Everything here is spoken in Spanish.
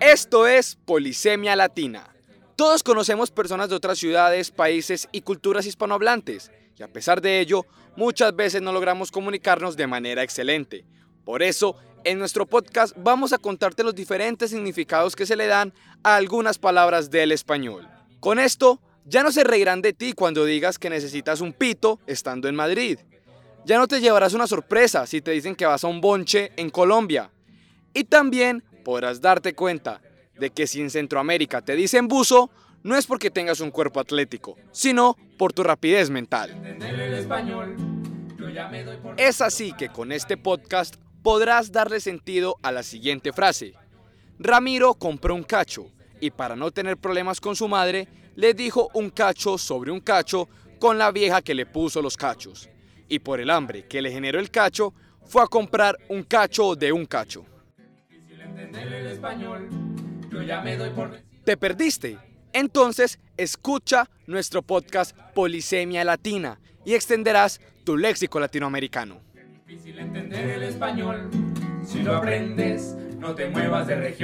Esto es Polisemia Latina. Todos conocemos personas de otras ciudades, países y culturas hispanohablantes, y a pesar de ello, muchas veces no logramos comunicarnos de manera excelente. Por eso, en nuestro podcast vamos a contarte los diferentes significados que se le dan a algunas palabras del español. Con esto, ya no se reirán de ti cuando digas que necesitas un pito estando en Madrid. Ya no te llevarás una sorpresa si te dicen que vas a un bonche en Colombia. Y también podrás darte cuenta de que si en Centroamérica te dicen buzo, no es porque tengas un cuerpo atlético, sino por tu rapidez mental. Es así que con este podcast podrás darle sentido a la siguiente frase. Ramiro compró un cacho y para no tener problemas con su madre, le dijo un cacho sobre un cacho con la vieja que le puso los cachos y por el hambre que le generó el cacho, fue a comprar un cacho de un cacho. ¿Te perdiste? Entonces escucha nuestro podcast Polisemia Latina y extenderás tu léxico latinoamericano. Difícil entender el español, si lo aprendes, no te muevas de región.